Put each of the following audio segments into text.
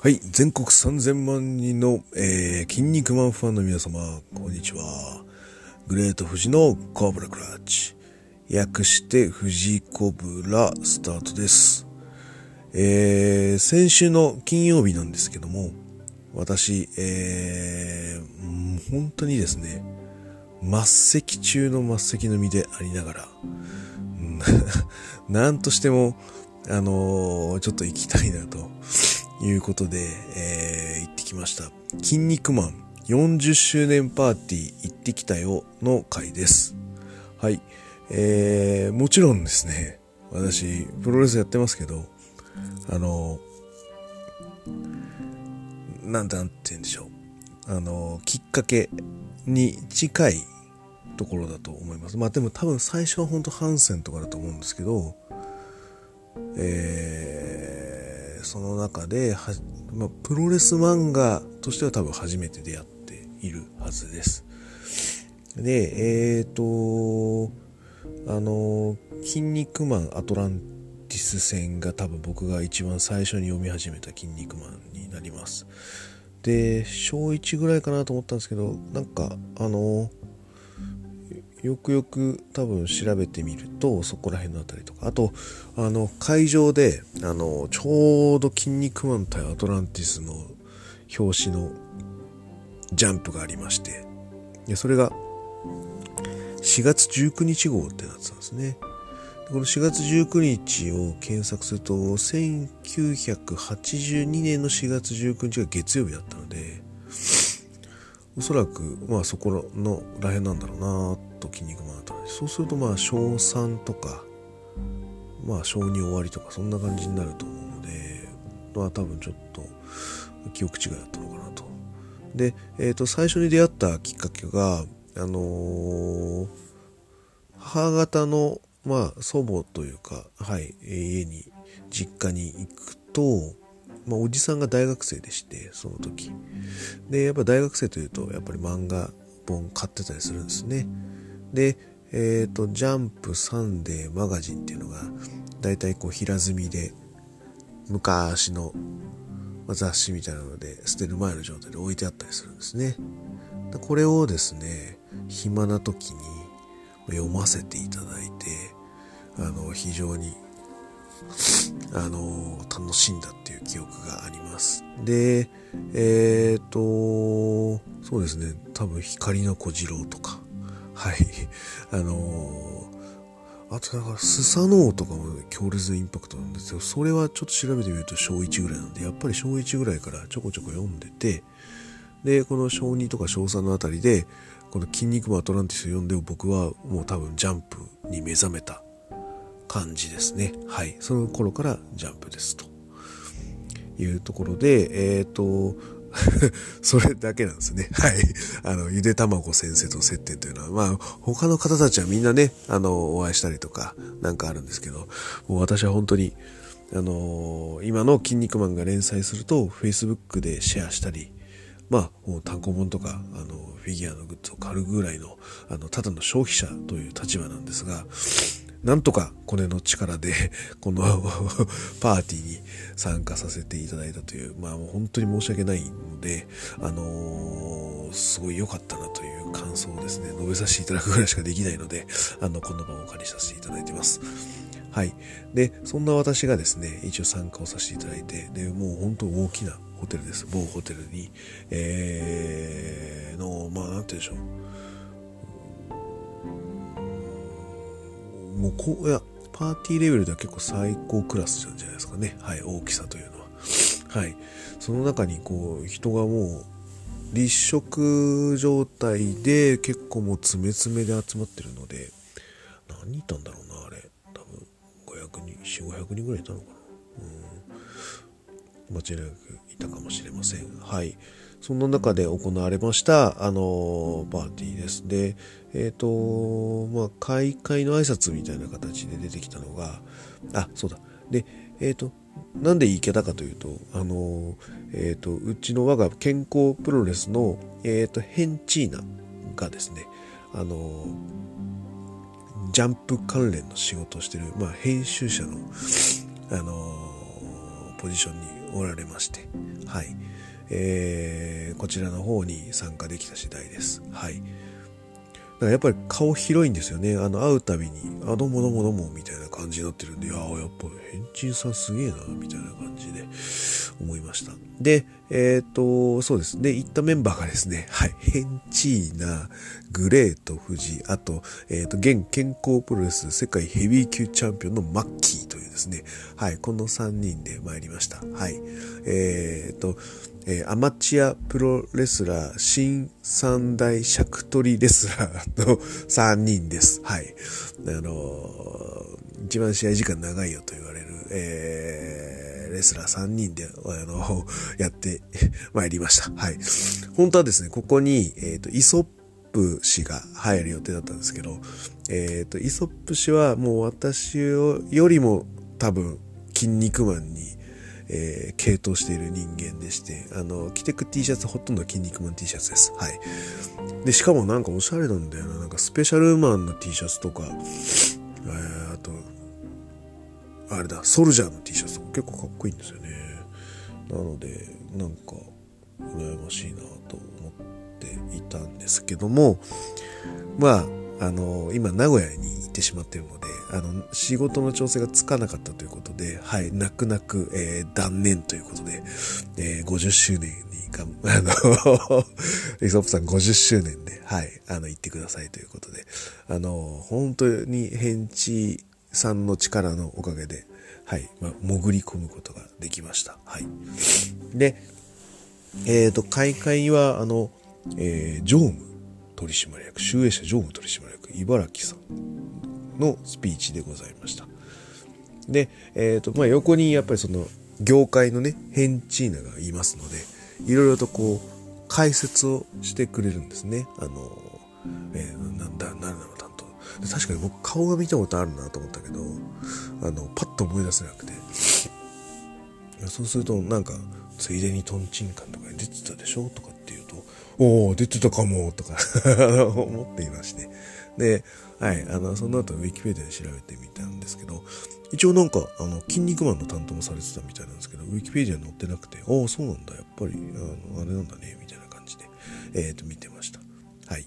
はい、全国3000万人の、えー、筋肉マンファンの皆様、こんにちは。グレート富士のコブラクラッチ。略して富士コブラスタートです。えー、先週の金曜日なんですけども、私、えー、本当にですね、末席中の末席の身でありながら、う んなんとしても、あのーちょっと行きたいなということで、えー行ってきました。筋肉マン40周年パーティー行ってきたよの回です。はい。えー、もちろんですね、私、プロレスやってますけど、あのなんてなんて言うんでしょう。あのきっかけに近いところだと思います。まあでも多分最初は本当ハンセンとかだと思うんですけど、えーその中では、まあ、プロレス漫画としては多分初めて出会っているはずです。で、えっ、と、あの、筋肉マンアトランティス戦が多分僕が一番最初に読み始めた筋肉マンになります。で、小1ぐらいかなと思ったんですけど、なんか、あの、よくよく多分調べてみるとそこら辺のあたりとか。あとあの会場であのちょうど「筋肉マン対アトランティス」の表紙のジャンプがありまして。でそれが4月19日号ってなってたんですね。この4月19日を検索すると1982年の4月19日が月曜日だったのでおそらく、まあそこのらへんなんだろうなと筋肉マンだったので、そうするとまあ小3とか、まあ小2終わりとかそんな感じになると思うので、まあ多分ちょっと記憶違いだったのかなと。で、えっ、と、最初に出会ったきっかけが、あのー母方の、まあ祖母というか、はい、家に、実家に行くと、まあ、おじさんが大学生でして、その時。で、やっぱ大学生というと、やっぱり漫画本買ってたりするんですね。で、えっ、と、ジャンプ、サンデー、マガジンっていうのが、だいたいこう平積みで、昔の雑誌みたいなので、捨てる前の状態で置いてあったりするんですね。これをですね、暇な時に読ませていただいて、あの、非常にあの楽しんだっていう記憶があります。で、えっ、と、そうですね、多分光の小次郎とか、はい、あのあとだかスサノオとかも強烈なインパクトなんですよ。それはちょっと調べてみると小1ぐらいなんで、やっぱり小1ぐらいからちょこちょこ読んでて、で、この小2とか小3のあたりで、この筋肉マンアトランティスを読んで僕はもう多分ジャンプに目覚めた感じですね。はい。その頃からジャンプですというところで、えっ、と、それだけなんですね。はい。あの、ゆで卵先生と接点というのは、まあ、他の方たちはみんなね、あの、お会いしたりとか、なんかあるんですけど、もう私は本当に、あの今の筋肉マンが連載すると、Facebook でシェアしたり、まあ、もう単行本とか、あの、フィギュアのグッズを買うぐらいの、あの、ただの消費者という立場なんですが、なんとかコネの力で、この パーティーに参加させていただいたという、まあもう本当に申し訳ないので、あのーすごい良かったなという感想をですね、述べさせていただくぐらいしかできないので、あの、この場をお借りさせていただいてます。はい。で、そんな私がですね、一応参加をさせていただいて、で、もう本当大きなホテルです。某ホテルに、えー、の、まあなんて言うんでしょう。もうこう、いや、パーティーレベルでは結構最高クラスなんじゃないですかね。はい、大きさというのは。はい。その中にこう、人がもう、立食状態で結構もう詰め詰めで集まってるので、何人いたんだろうな、あれ。多分、500人、4、500人ぐらいいたのかな。うん。間違いなくいたかもしれません。はい。そんな中で行われました、あのパーティーです。で、えっ、と、まあ、開会の挨拶みたいな形で出てきたのが、あ、そうだ。で、えっ、と、なんで行けたかというと、あの、えっ、と、うちの我が健康プロレスの、えっ、と、ヘンチーナがですね、あの、ジャンプ関連の仕事をしてる、まあ、編集者の、あのポジションにおられまして、はい。えー、こちらの方に参加できた次第です。はい。だからやっぱり顔広いんですよね。あの、会うたびに、あ、どうもどうもどうも、みたいな感じになってるんで、いややっぱ変人さんすげえな、みたいな感じで思いました。で、えっ、ー、と、そうです。で、行ったメンバーがですね、はい、ヘンチーナ、グレート、富士、あと、えっ、ー、と、現健康プロレス世界ヘビー級チャンピオンのマッキーというですね、はい、この3人で参りました。はい。えっ、ー、と、えー、アマチュアプロレスラー、新三大尺取りレスラーの 3人です。はい。あのー、一番試合時間長いよと言われる、えー、レスラー3人で、あの、やってまいりました。はい。本当はですね、ここに、えっ、と、イソップ氏が入る予定だったんですけど、えっ、と、イソップ氏はもう私よりも多分、筋肉マンにえー、系統している人間でして、あの、着てく T シャツほとんど筋肉マン T シャツです。はい。で、しかもなんかおしゃれなんだよな。なんかスペシャルマンの T シャツとか、えー、あと、あれだ、ソルジャーの T シャツとか結構かっこいいんですよね。なので、なんか、羨ましいなと思っていたんですけども、まあ、あの、今名古屋に行ってしまってるので、あの、仕事の調整がつかなかったということで、はい、泣く泣く、えー、断念ということで、えー、50周年にが、あのリソップさん50周年で、はい、あの、行ってくださいということで、あの、本当にヘンチさんの力のおかげで、はい、まあ、潜り込むことができました。はい。で、えっ、ー、と、開会は、あの、えー、常務取締役、集英社常務取締役、茨城さんのスピーチでございました。で、えっ、ー、と、まあ、横にやっぱりその、業界のね、ヘンチーナがいますので、いろいろとこう、解説をしてくれるんですね。あの、えー、なんだ、なんだろう、担当。確かに僕顔が見たことあるなと思ったけど、あの、パッと思い出せなくて。そうすると、なんか、ついでにトンチンカンとか出てたでしょとかって言うと、おお出てたかもとか 思っていまして。で、はい、あの、その後ウィキペディアで調べてみたんですけど、一応なんか、あの、筋肉マンの担当もされてたみたいなんですけど、ウィキペディアに載ってなくて、ああ、そうなんだ、やっぱり、あの、あれなんだね、みたいな感じで、えっ、ー、と、見てました。はい。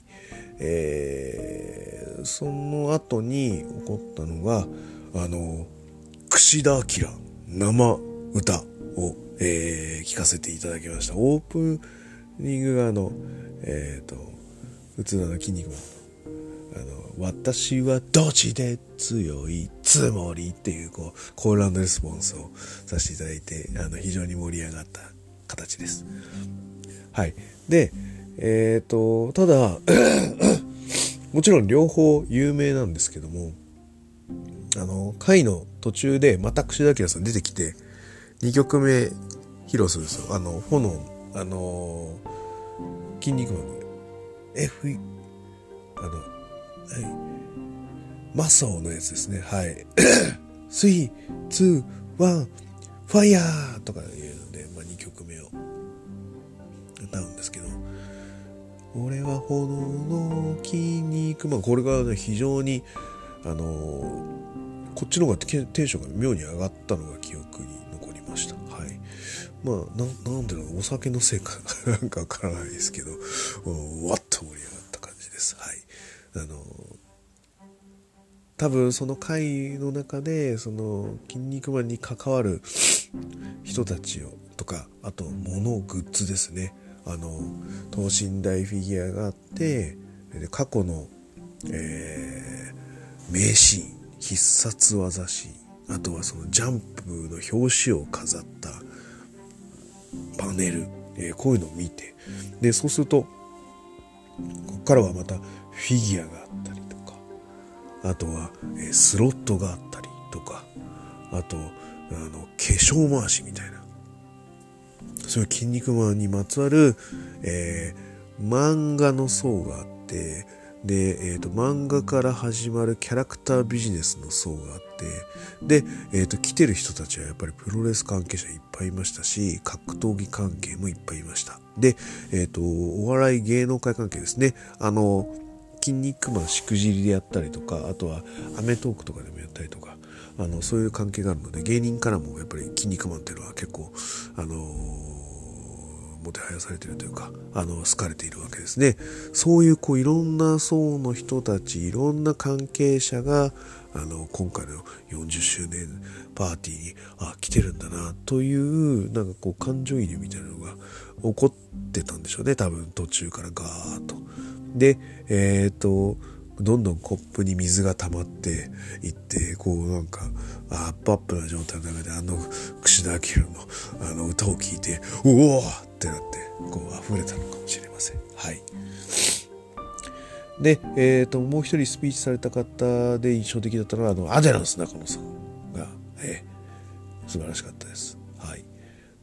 えー、その後に起こったのが、あの、串田明生歌を、えー、聞かせていただきました。オープニングがあの、えっ、ー、と、普通の筋肉マンあの、私はどっちで強いつもりっていう、こう、コールレスポンスをさせていただいて、あの、非常に盛り上がった形です。はい。で、えっ、ー、と、ただ、もちろん両方有名なんですけども、あの、回の途中でまた串田明さん出てきて、2曲目披露するんですよ。あの、炎、あの、筋肉マンの F、あの、はい。マソーのやつですね。はい。3、2、1、ファイヤーとかいうので、まあ、2曲目を歌うんですけど、俺は炎の筋肉、まあ、これが、ね、非常に、あのー、こっちの方がテンションが妙に上がったのが記憶に残りました。はい。まあ、な、なんでのお酒のせいかなんかわからないですけど、わっと盛り上がった感じです。はい。あの多分その回の中でその「筋肉マン」に関わる人たちをとかあと物グッズですね。あの等身大フィギュアがあって過去の、えー、名シーン必殺技シーンあとはそのジャンプの表紙を飾ったパネル、えー、こういうのを見て。でそうするとここからはまたフィギュアがあったりとかあとは、えスロットがあったりとかあとあの化粧回しみたいな。そういう筋肉マンにまつわる、えー、漫画の層があってで、えーと、漫画から始まるキャラクタービジネスの層があってで、えーと、来てる人たちはやっぱりプロレス関係者いっぱいいましたし格闘技関係もいっぱいいました。で、えーとお笑い芸能界関係ですね。あの筋肉マンしくじりでやったりとか、あとはアメトークとかでもやったりとか、あのそういう関係があるので芸人からもやっぱり「筋肉マン」っていうのは結構あのもてはやされてるというかあの好かれているわけですねそういうこういろんな層の人たちいろんな関係者があの今回の40周年パーティーにあ来てるんだなというなんかこう感情移入みたいなのが起こってたんでしょうね多分途中からガーッと。でえっ、とどんどんコップに水が溜まっていってこうなんかアップアップな状態の中であの串田明のあの歌を聴いて「うお!」ってなってこう溢れたのかもしれません。はいで、えーと、もう一人スピーチされた方で印象的だったのはあのアデランス中野さんが、えー、素晴らしかったです。はい、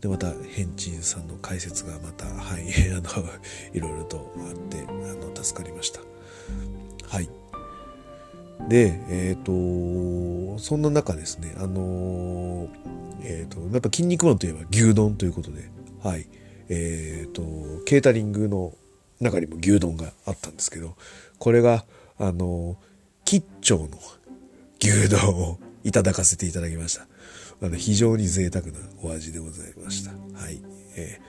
でまたヘンチンさんの解説がまた、はい、あのいろいろとあってあの助かりました。はい。で、えっ、ー、と、そんな中ですね、あの、えっ、ー、と、やっぱ筋肉マンといえば牛丼ということで、はい。えっ、と、ケータリングの中にも牛丼があったんですけど、これが、あの吉兆の牛丼をいただかせていただきました。あの非常に贅沢なお味でございました。はい。え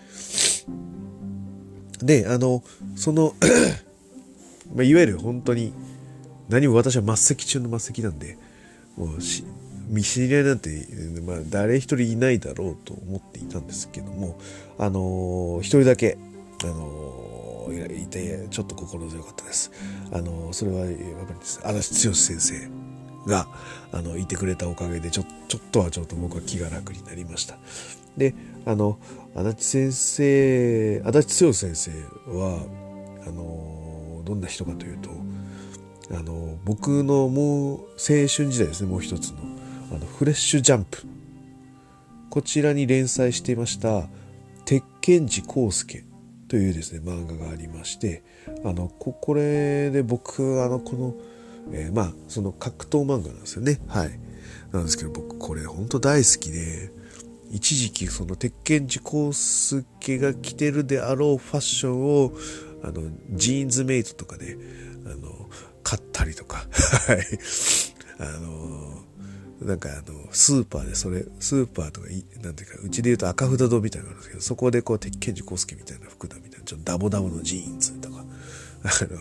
ー、で、あの、その まあ、いわゆる本当に何も私は末席中の末席なんでもうし見知り合いなんて、まあ、誰一人いないだろうと思っていたんですけどもあのー、一人だけあのー、いてちょっと心強かったです。あのー、それはやっぱりです足立剛先生があのいてくれたおかげでちょちょっとはちょっと僕は気が楽になりました。であの足立先生足立剛先生はあのどんな人かというとあの僕のもう青春時代ですねもう一つのあのフレッシュジャンプこちらに連載していました鉄拳寺康介というですね漫画がありましてあのここれで僕あのこの、えー、まあその格闘漫画なんですよね。はい。なんですけど僕これ本当大好きで一時期その鉄拳寺康介が着てるであろうファッションをあの、ジーンズメイトとかで、あの、買ったりとか、はい。あの、なんかあの、スーパーでそれ、スーパーとか、なんていうか、うちで言うと赤札堂みたいなのあるんですけど、そこでこう、鉄拳寺康介みたいな服だみたいな、ちょっとダボダボのジーンズとか、あの、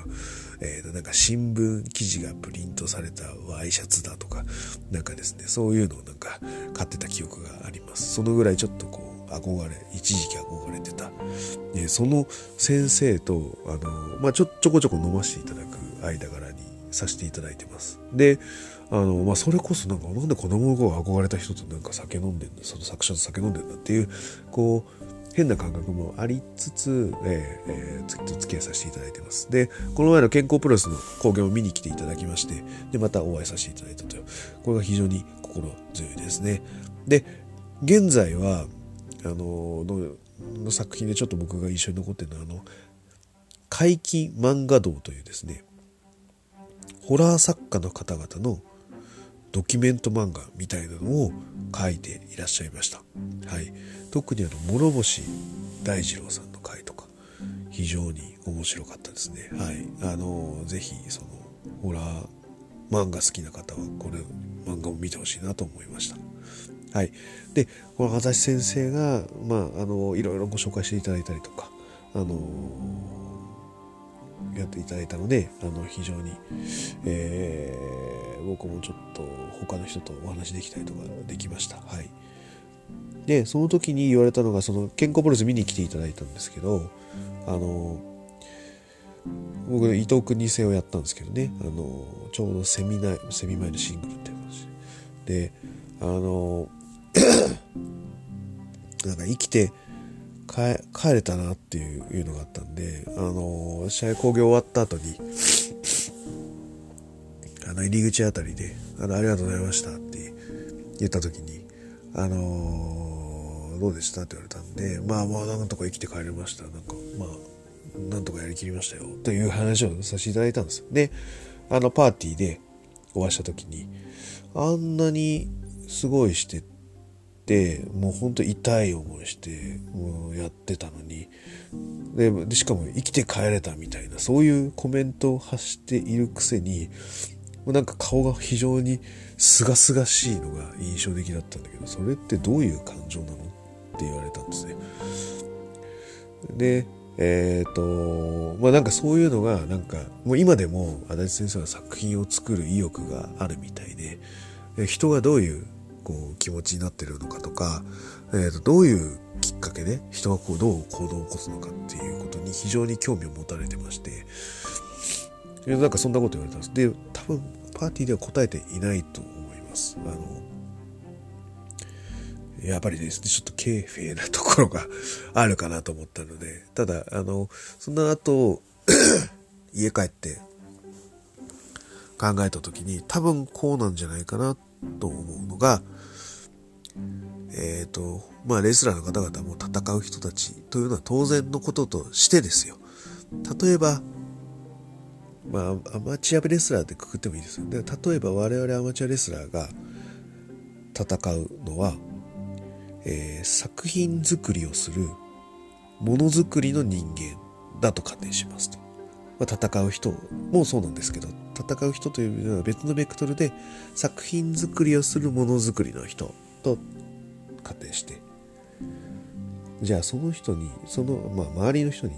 えー、なんか新聞記事がプリントされたワイシャツだとか、なんかですね、そういうのをなんか買ってた記憶があります。そのぐらいちょっとこう、憧れ一時期憧れてた、でその先生とあの、まあ、ちょちょこちょこ飲ませていただく間柄にさせていただいてますであの、まあ、それこそなんかなんで子供の頃憧れた人となんか酒飲んでんだその作者と酒飲んでんだっていうこう変な感覚もありつつ、えーえー、ずっと付き合いさせていただいてます。で、この前の健康プロレスの興行を見に来ていただきまして、で、またお会いさせていただいたという、これが非常に心強いですね。で、現在は、あのの作品でちょっと僕が印象に残ってるのはあの怪奇漫画道というですねホラー作家の方々のドキュメント漫画みたいなのを書いていらっしゃいました。はい、特にあの諸星大二郎さんの回とか非常に面白かったですね。はい、あのぜひそのホラー漫画好きな方はこれ漫画を見てほしいなと思いました。はい。で、この足立先生が、まあ、あの、いろいろご紹介していただいたりとか、あの、やっていただいたので、あの、非常に、えー、僕もちょっと他の人とお話できたりとかできました。はい。で、その時に言われたのが、その、健康プロレス見に来ていただいたんですけど、あの、僕、伊藤君に戦をやったんですけどね、あの、ちょうどセミナセミ前のシングルっていう感じで、あの、なんか生きて帰れたなっていうのがあったんで、あのー、試合興行終わった後に、あの、入り口あたりで、あの、ありがとうございましたって言った時に、あのー、どうでしたって言われたんで、まあまあ、なんとか生きて帰れました。なんか、まあ、なんとかやりきりましたよ。という話をさせていただいたんです。で、あの、パーティーでお会いした時に、あんなにすごいしててもうほんと痛い思いしてもうやってたのに。でしかも生きて帰れたみたいなそういうコメントを発しているくせになんか顔が非常に清々しいのが印象的だったんだけどそれってどういう感情なのって言われたんですね。でえっ、ー、とまあなんかそういうのがなんかもう今でも足立先生は作品を作る意欲があるみたいで人がどういうこう気持ちになってるのかとか、えー、とどういうきっかけで人がこうどう行動を起こすのかっていうことに非常に興味を持たれてましてなんかそんなこと言われたんです。で多分パーティーでは答えていないと思います。あのやっぱりですね、ちょっとケーフェなところが あるかなと思ったので、ただ、あの、その後、家帰って考えた時に、多分こうなんじゃないかなと思うのが、えっ、ー、と、まあ、レスラーの方々も戦う人たちというのは当然のこととしてですよ。例えば、まあ、アマチュアレスラーってくくってもいいですよね。例えば我々アマチュアレスラーが戦うのは、えー、作品作りをするものづくりの人間だと仮定しますと。まあ、戦う人もそうなんですけど、戦う人というのは別のベクトルで作品作りをするものづくりの人と仮定して、じゃあその人に、その、まあ、周りの人に、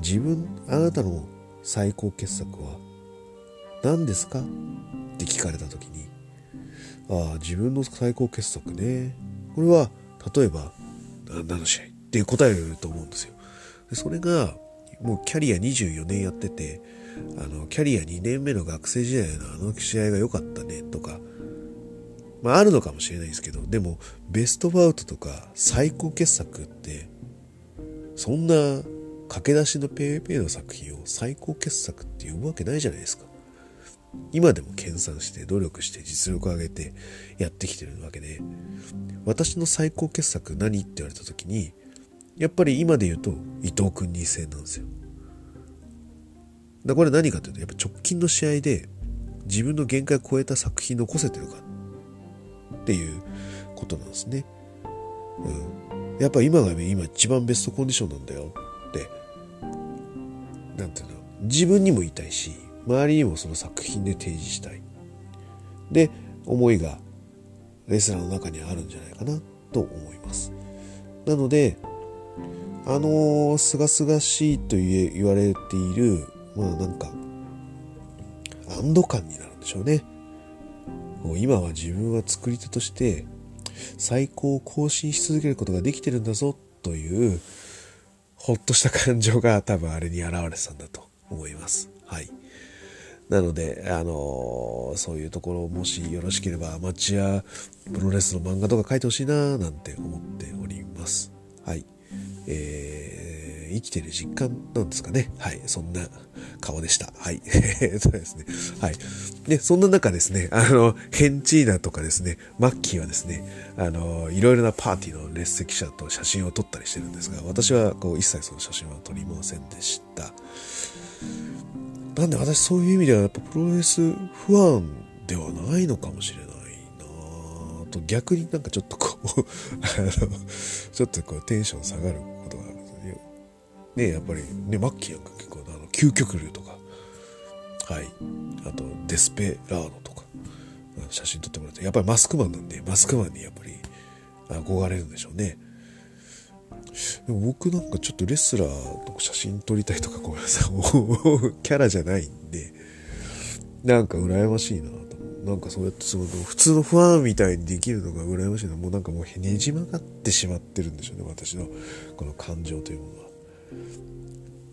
自分、あなたの最高傑作は何ですか？って聞かれた時に、ああ、自分の最高傑作ね。これは、例えば、何の試合？って答えると思うんですよ。でそれが、もうキャリア24年やってて、あの、キャリア2年目の学生時代のあの試合が良かったねとか、まああるのかもしれないですけど、でも、ベストバウトとか最高傑作って、そんな駆け出しの PayPay の作品を最高傑作って呼ぶわけないじゃないですか。今でも研鑽して努力して実力を上げてやってきてるわけで、私の最高傑作何って言われた時に、やっぱり今で言うと伊藤君に戦なんですよ。だこれ何かというと、やっぱ直近の試合で自分の限界を超えた作品残せてるかっていうことなんですね。うん。やっぱ今が今一番ベストコンディションなんだよって、なんていうの、自分にも言いたいし、周りにもその作品で提示したい。で、思いがレスラーの中にあるんじゃないかなと思います。なので、あのすがすがしいと言われている、まあなんか、安堵感になるんでしょうね。もう今は自分は作り手として最高を更新し続けることができてるんだぞというほっとした感情が多分あれに現れてたんだと思います。はい。なので、あのー、そういうところもしよろしければアマチュアプロレスの漫画とか書いてほしいななんて思っております。はい。えー、生きてる実感なんですかね。はい。そんな顔でした。はい。そうですね。はい。で、そんな中ですね、あの、ヘンチーナとかですね、マッキーはですね、あの、いろいろなパーティーの列席者と写真を撮ったりしてるんですが、私はこう一切その写真は撮りませんでした。なんで私そういう意味ではやっぱプロレス不安ではないのかもしれないなと逆になんかちょっとこう あのちょっとこうテンション下がることがね。やっぱりねマッキーなんか結構あの究極流とかはいあとデスペラーノとか写真撮ってもらってやっぱりマスクマンなんでマスクマンにやっぱり憧れるんでしょうね。でも僕なんかちょっとレスラーと写真撮りたいとかごめんなさい、キャラじゃないんで、なんか羨ましいなと。なんかそうやってその普通のファンみたいにできるのが羨ましいな。もうなんかもうねじ曲がってしまってるんでしょうね、私のこの感情というものは。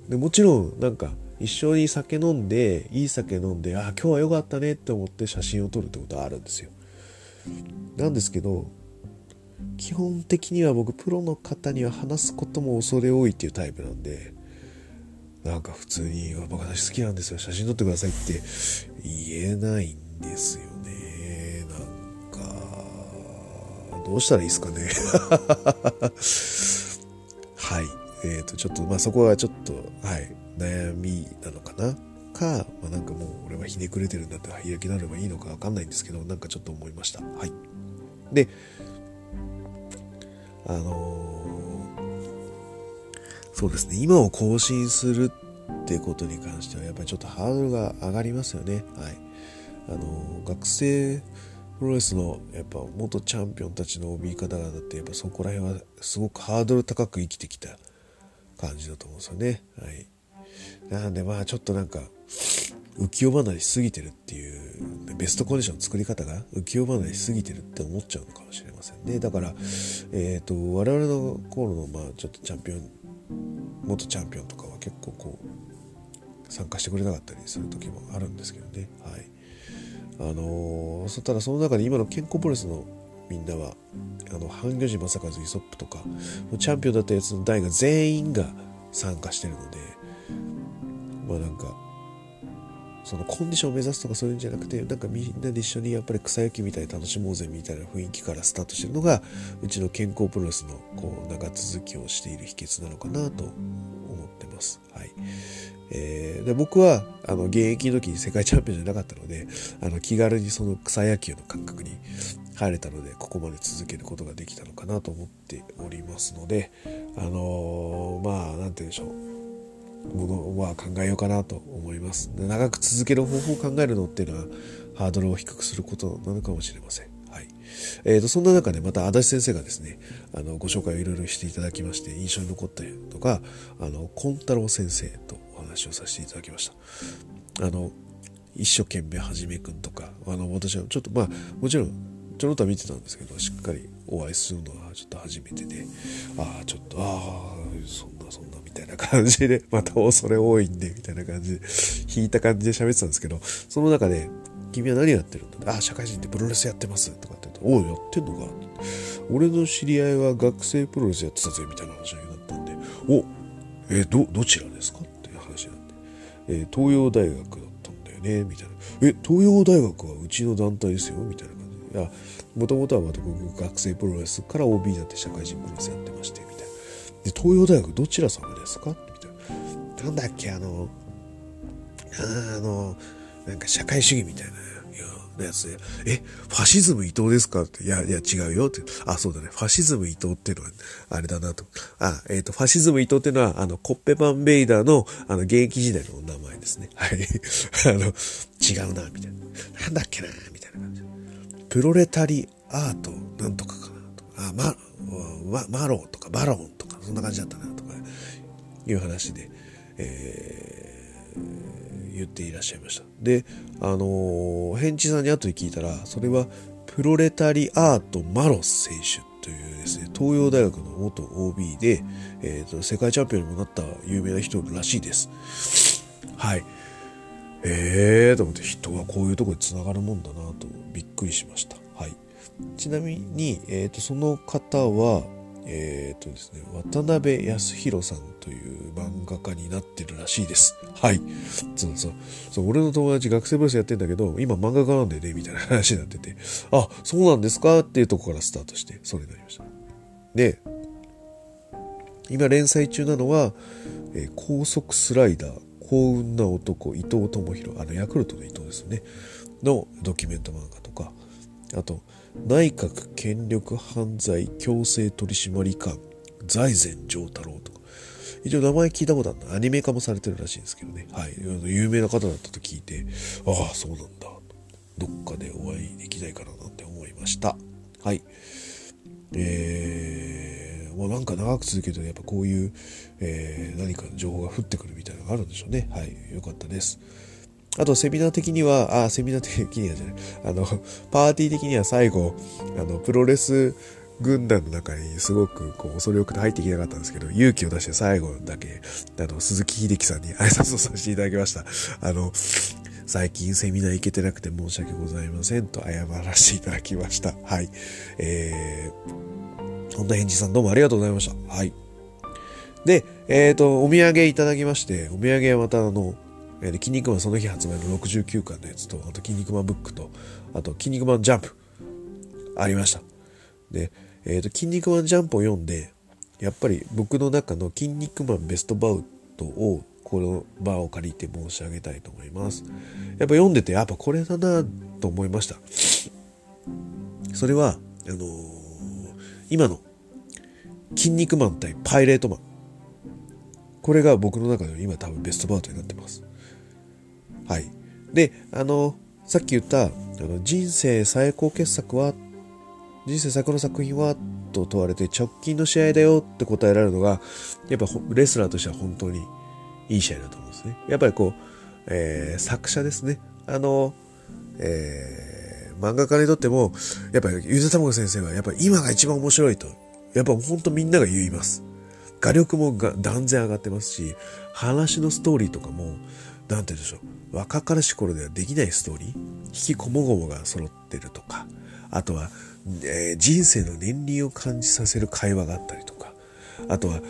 でもちろんなんか一緒に酒飲んで、いい酒飲んで、ああ、今日は良かったねって思って写真を撮るってことはあるんですよ。なんですけど、基本的には僕プロの方には話すことも恐れ多いっていうタイプなんでなんか普通に「僕私好きなんですよ写真撮ってください」って言えないんですよねなんかどうしたらいいですかねえっ、ー、とちょっとまあそこはちょっとはい悩みなのかな？か、まあ、なんかもう俺はひねくれてるんだって開きなればいいのかわかんないんですけどなんかちょっと思いました。はい。であのー、そうですね、今を更新するってことに関しては、やっぱりちょっとハードルが上がりますよね。はい。あの学生プロレスのやっぱ元チャンピオンたちの OB 方々ってやっぱそこら辺はすごくハードル高く生きてきた。感じだと思うんですよね。はい。なんでまあちょっとなんか浮世離れしすぎてるっていうベストコンディションの作り方が浮世離れしすぎてるって思っちゃうのかもしれませんねだからえっ、ー、と我々の頃のまあちょっとチャンピオン元チャンピオンとかは結構こう参加してくれなかったりする時もあるんですけどねはいあのー、ただその中で今の健康プロレスのみんなはあの半魚寺正和イソップとかチャンピオンだったやつの代が全員が参加してるのでまあなんかそのコンディションを目指すとかそういうんじゃなくてなんかみんなで一緒にやっぱり草野球みたいに楽しもうぜみたいな雰囲気からスタートしてるのがうちの健康プロレスのこう長続きをしている秘訣なのかなと思ってます。はいえー、で僕はあの現役の時に世界チャンピオンじゃなかったのであの気軽にその草野球の感覚に入れたのでここまで続けることができたのかなと思っておりますのであのー、まあ何て言うんでしょうものは考えようかなと思います。長く続ける方法を考えるのっていうのはハードルを低くすることなのかもしれません。はい。えーと、そんな中でまた足立先生がですね、あの、ご紹介をいろいろしていただきまして、印象に残ったのが、あの、コンタロウ先生とお話をさせていただきました。あの、一生懸命はじめくんとか、あの、私はちょっとまあ、もちろん、ちょろっと見てたんですけど、しっかりお会いするのはちょっと初めてで、ああ、ちょっと、ああ、そんなそんなみたいな感じで、また恐れ多いんで、みたいな感じで、引いた感じで喋ってたんですけど、その中で、君は何やってるんだああ、社会人ってプロレスやってますとかって言うと、おう、やってんのか？俺の知り合いは学生プロレスやってたぜ、みたいな話になったんで、お、えー、ど、どちらですか？っていう話になって、えー、東洋大学だったんだよね、みたいな。え、東洋大学はうちの団体ですよ、みたいな。もともとはまた僕学生プロレスから OB になって社会人プロレスやってまして、みたいな。で、東洋大学どちら様ですか？みたいな。なんだっけ、あの、あの、なんか社会主義みたいな。やつで、え、ファシズム伊藤ですか？って、いや、いや、違うよって。あ、そうだね。ファシズム伊藤っていうのは、あれだなと。あ、えっ、ー、と、ファシズム伊藤っていうのは、あの、コッペパンベイダーの、あの、現役時代の名前ですね。はい。あの、違うな、みたいな。なんだっけな、みたいな感じ。プロレタリアート、なんとかかなと。あ、ま、ママローとかバロンとか、そんな感じだったな、とか、いう話で、えー、言っていらっしゃいました。で、あのー、ヘンチさんに後で聞いたら、それは、プロレタリアート・マロス選手というですね、東洋大学の元 OB で、えーと、世界チャンピオンにもなった有名な人らしいです。はい。えーと思って人はこういうところで繋がるもんだなとびっくりしました。はい。ちなみに、えーと、その方は、えっ、ー、とですね、渡辺康弘さんという漫画家になってるらしいです。はい。そうそう。そう俺の友達学生ブレスやってんだけど、今漫画家なんでね、みたいな話になってて、あ、そうなんですかっていうとこからスタートして、それになりました。で、今連載中なのは、えー、高速スライダー、幸運な男、伊藤智弘、あの、ヤクルトの伊藤ですね、のドキュメント漫画とか、あと、内閣権力犯罪強制取締官財前丈太郎とか。一応名前聞いたことあるのアニメ化もされてるらしいんですけどね。はい。有名な方だったと聞いてああそうなんだ。どっかでお会いできないかななんて思いました。はい。えー、もうなんか長く続けるとやっぱこういう、えー、何かの情報が降ってくるみたいなのがあるんでしょうねはいよかったですあと、セミナー的には、あ、セミナー的にはじゃない、あの、パーティー的には最後、あの、プロレス軍団の中にすごくこう恐れ多くて入っていけなかったんですけど、勇気を出して最後だけ、あの、鈴木秀樹さんに挨拶をさせていただきました。あの、最近セミナー行けてなくて申し訳ございませんと謝らせていただきました。はい。えー、本田返事さんどうもありがとうございました。はい。で、えっ、ー、と、お土産いただきまして、お土産はまたあの、えー、筋肉マンその日発売の69巻のやつと、あと筋肉マンブックと、あと筋肉マンジャンプ、ありました。で、えっ、ー、と、筋肉マンジャンプを読んで、やっぱり僕の中の筋肉マンベストバウトを、この場を借りて申し上げたいと思います。やっぱ読んでて、やっぱこれだなと思いました。それは、あの、今の、筋肉マン対パイレートマン。これが僕の中で今多分ベストバウトになってます。はい。で、あの、さっき言ったあの人生最高傑作は人生最高の作品はと問われて直近の試合だよって答えられるのがやっぱレスラーとしては本当にいい試合だと思うんですね。やっぱりこう、えー、作者ですね。あの、えー、漫画家にとっても、やっぱりゆでたまご先生はやっぱり今が一番面白いと、やっぱ本当みんなが言います。画力もが断然上がってますし、話のストーリーとかも、なんて言うんでしょう。若かりし頃ではできないストーリー引きこもごもが揃ってるとか、あとは、えー、人生の年輪を感じさせる会話があったりとか、あとは、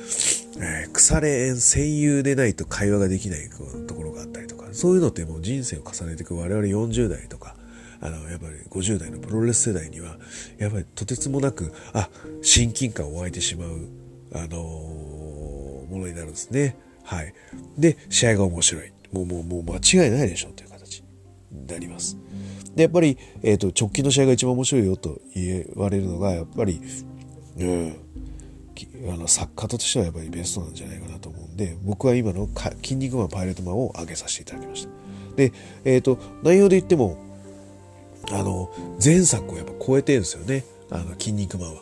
えー、腐れ縁、戦友でないと会話ができないところがあったりとか、そういうのってもう人生を重ねていく我々40代とか、あの、やっぱり50代のプロレス世代には、やっぱりとてつもなく、あ、親近感を湧いてしまう、あのー、ものになるんですね。はい。で、試合が面白い。もう、もう、もう間違いないでしょという形になります。で、やっぱり、えっ、ー、と、直近の試合が一番面白いよと言われるのが、やっぱり、うん、あの作家としてはやっぱりベストなんじゃないかなと思うんで僕は今の「筋肉マンパイレートマン」を上げさせていただきましたでえっ、ー、と内容で言ってもあの前作をやっぱ超えてるんですよね。あの筋肉マンは。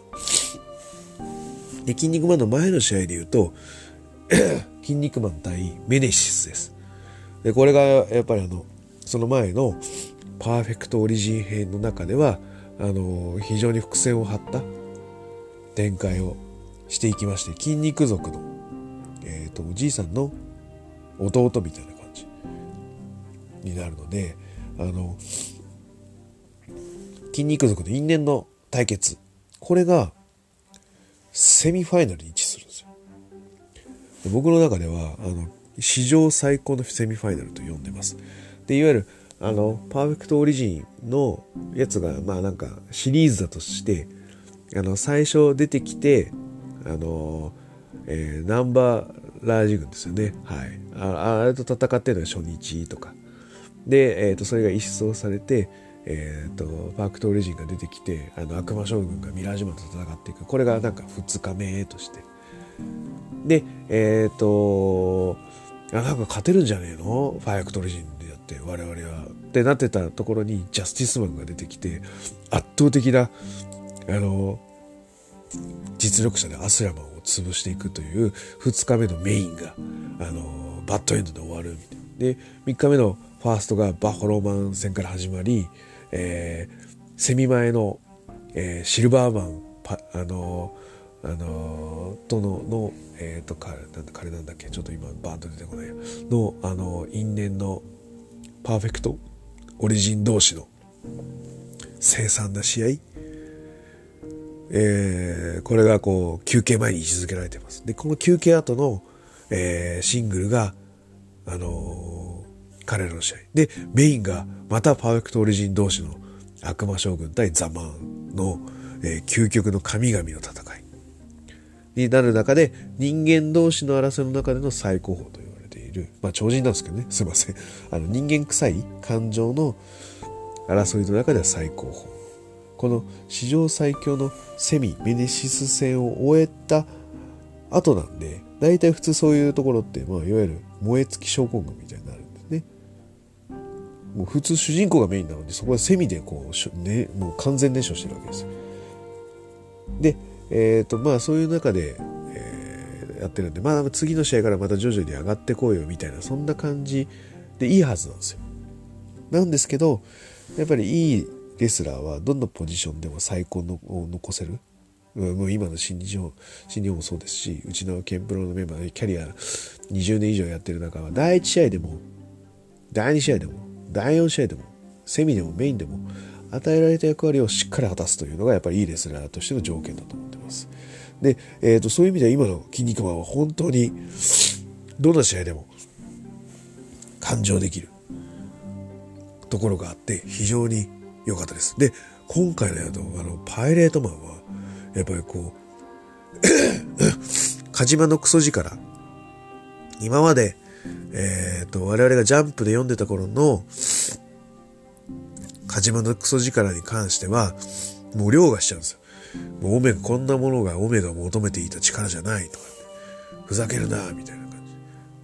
で筋肉マンの前の試合で言うと 筋肉マン対メネシスです。でこれがやっぱりあのその前のパーフェクトオリジン編の中ではあの非常に伏線を張った展開をしていきまして筋肉族の、えーと、おじいさんの弟みたいな感じになるのであの筋肉族の因縁の対決これがセミファイナルに位置するんですよ僕の中ではあの史上最高のセミファイナルと呼んでますでいわゆるあのパーフェクトオリジンのやつがまあなんかシリーズだとしてあの最初出てきてあの、えー、ナンバーラージ軍ですよね。はい。ああれと戦ってるのは初日とか。で、えっ、ー、と、それが一掃されて、えっ、ー、と、パークトーレジンが出てきて、あの、悪魔将軍がミラージュマンと戦っていく。これがなんか2日目として。で、えっ、ー、と、あ、なんか勝てるんじゃねえの？ファイアクトレジンでやって、我々は。ってなってたところに、ジャスティスマンが出てきて、圧倒的な、あの、実力者でアスラマンを潰していくという2日目のメインが、あのバッドエンドで終わるみたいな。で、3日目のファーストがバッファローマン戦から始まり、えー、セミ前の、えー、シルバーマン、パあのあのとの、の、え、ー、と、彼、なんだ、彼なんだっけ、ちょっと今、バーンと出てこないの、あの、因縁のパーフェクトオリジン同士の凄惨な試合。えー、これがこう休憩前に位置づけられています。で、この休憩後の、えー、シングルが、あのー、彼らの試合。で、メインがまたパーフェクトオリジン同士の悪魔将軍対ザマンの、えー、究極の神々の戦いになる中で人間同士の争いの中での最高峰と言われている、まあ超人なんですけどね、すいません。あの人間臭い感情の争いの中では最高峰。この史上最強のセミメネシス戦を終えた後なんで大体普通そういうところって、まあ、いわゆる燃え尽き症候群みたいなもう普通主人公がメインなのでそこはセミでこう、ね、もう完全燃焼してるわけですでえ、ー、とまあそういう中で、えー、やってるんでまあ次の試合からまた徐々に上がってこいよみたいなそんな感じでいいはずなんですよなんですけどやっぱりいいレスラーはどんなポジションでも最高のを残せる？もう今の新日本、新日本もそうですし、うちのケンプロのメンバーでキャリア20年以上やってる中は、第1試合でも、第2試合でも、第4試合でも、セミでもメインでも、与えられた役割をしっかり果たすというのがやっぱりいいレスラーとしての条件だと思ってます。で、えーと、そういう意味では今の筋肉マンは本当にどんな試合でも感情できるところがあって非常に良かったです。で、今回のやと、あの、パイレートマンは、やっぱりこう、カジマのクソ力、今まで、えっ、ー、と、我々がジャンプで読んでた頃の、カジマのクソ力に関しては、もう凌駕しちゃうんですよ。もうオメガ、こんなものがオメガを求めていた力じゃないとか、ねふざけるな、みたいな感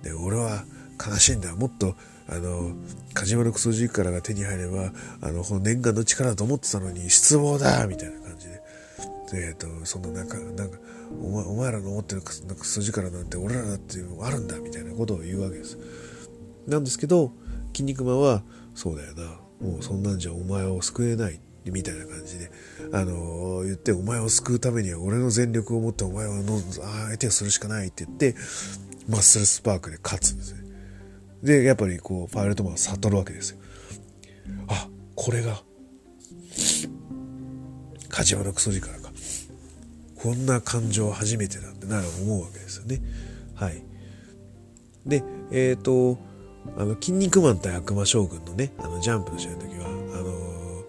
じ。で、俺は悲しいんだ。もっと、あの、カジマのクソ力が手に入れば、あの、この念願の力だと思ってたのに、失望だみたいな感じで。えっ、ー、と、そのなんか、なんか、お前お前らの持ってるクソ力なんて俺らだっていうのがあるんだみたいなことを言うわけです。なんですけど、筋肉マンは、そうだよな、もうそんなんじゃお前を救えないみたいな感じで、あのー、言って、お前を救うためには俺の全力を持ってお前をの相手をするしかないって言って、マッスルスパークで勝つんですね。で、やっぱりこう、パイレットマンは悟るわけですよ。あ、これが、梶原クソ力か。こんな感情初めてなんてなる思うわけですよね。はい。で、えっ、ー、と、あの、筋肉マン対悪魔将軍のね、あの、ジャンプの試合の時は、あの、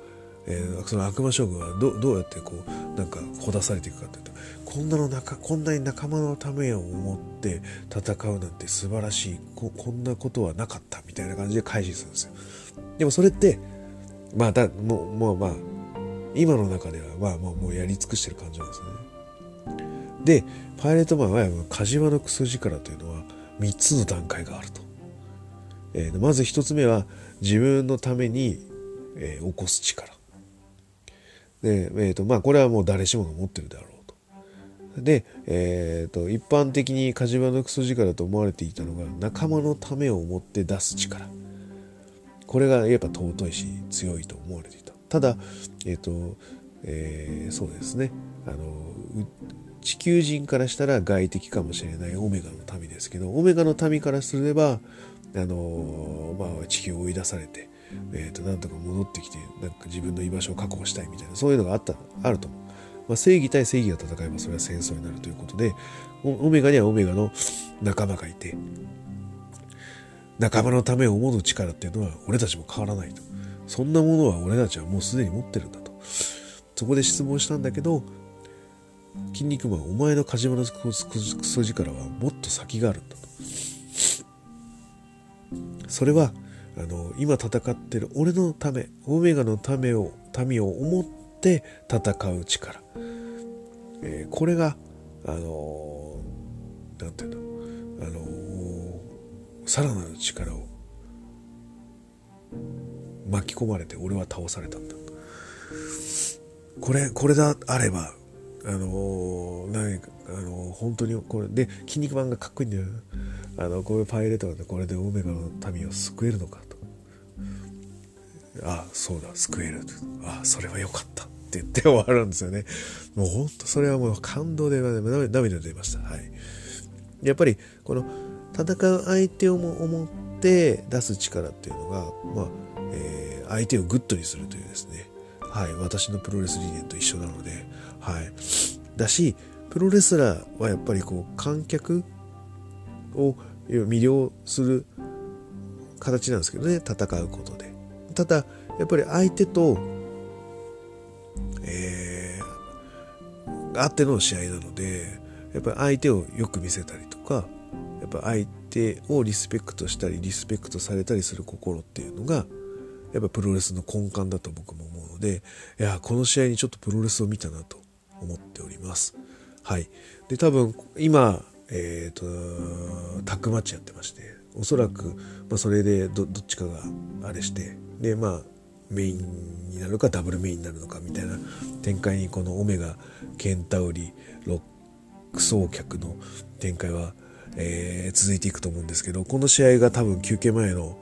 えー、その悪魔将軍はどどうやってこう、なんか、ほだされていくかっていうと、こんなの中、こんなに仲間のためを思って戦うなんて素晴らしいこ、こんなことはなかったみたいな感じで開始するんですよ。でもそれって、まあ、だ、もう、もうまあ、今の中では、まあ、もう、もうやり尽くしてる感じなんですよね。で、パイレートマンは、カジワのクソ力というのは、3つの段階があると。えー、まず1つ目は、自分のために、えー、起こす力。で、えっ、ー、と、まあ、これはもう誰しもが持ってるであろうと。で、えっ、と、一般的にカジマのクソ力と思われていたのが、仲間のためを思って出す力。これがやっぱ尊いし、強いと思われていた。ただ、えっ、と、えー、そうですね。あの、地球人からしたら外敵かもしれないオメガの民ですけど、オメガの民からすれば、あの、まあ、地球を追い出されて、えー、となんとか戻ってきてなんか自分の居場所を確保したいみたいなそういうのがあったあると思う、まあ、正義対正義が戦えばそれは戦争になるということでオメガにはオメガの仲間がいて仲間のためを思う力っていうのは俺たちも変わらないと。そんなものは俺たちはもうすでに持ってるんだと。そこで質問したんだけど筋肉マンお前のカジマのクソ力はもっと先があるんだと。それはあの今戦ってる俺のためオメガのためを民を思って戦う力、えー、これがあのなんていうの？あのさらなる力を巻き込まれて俺は倒されたんだ。これこれであればあの何かあの本当にこれで「筋肉マン」がかっこいいんだよ。あのこういうパイレートなんでこれでオメガの民を救えるのかと。あそうだ。救える。あそれは良かった。って言って終わるんですよね。もう本当それはもう感動で涙出ました。はい。やっぱりこの戦う相手をも思って出す力っていうのがまあ、えー、相手を good にするというですね。はい私のプロレス理念と一緒なのではい。だしプロレスラーはやっぱりこう観客を魅了する形なんですけどね戦うことで。ただやっぱり相手とえー、あっての試合なのでやっぱり相手をよく見せたりとかやっぱ相手をリスペクトしたりリスペクトされたりする心っていうのがやっぱプロレスの根幹だと僕もでいやこの試合にちょっとプロレスを見たなと思っております。はい。で、多分、今、えっ、ー、と、タックマッチやってまして、おそらく、まあ、それでど、どっちかがあれして、で、まあ、メインになるかダブルメインになるのかみたいな展開にこのオメガ、ケンタウリ、ロック総客の展開は、えー、続いていくと思うんですけど、この試合が多分休憩前の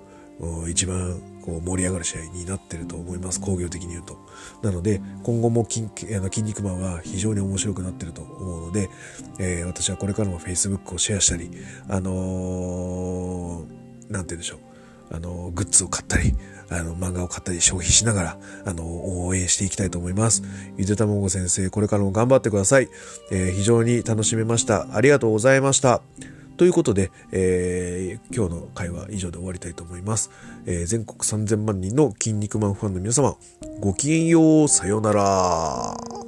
一番こう盛り上がる試合になってると思います工業的に言うとなので今後も筋あの筋肉マンは非常に面白くなってると思うので、えー、私はこれからも Facebook をシェアしたりあのー、て言うんでしょうあの、グッズを買ったりあの、漫画を買ったり消費しながら、あの、応援していきたいと思います。ゆでたまご先生、これからも頑張ってください。えー、非常に楽しめました。ありがとうございました。ということで、えー、今日の会話以上で終わりたいと思います。えー、全国3000万人の筋肉マンファンの皆様、ごきげんよう、さようなら。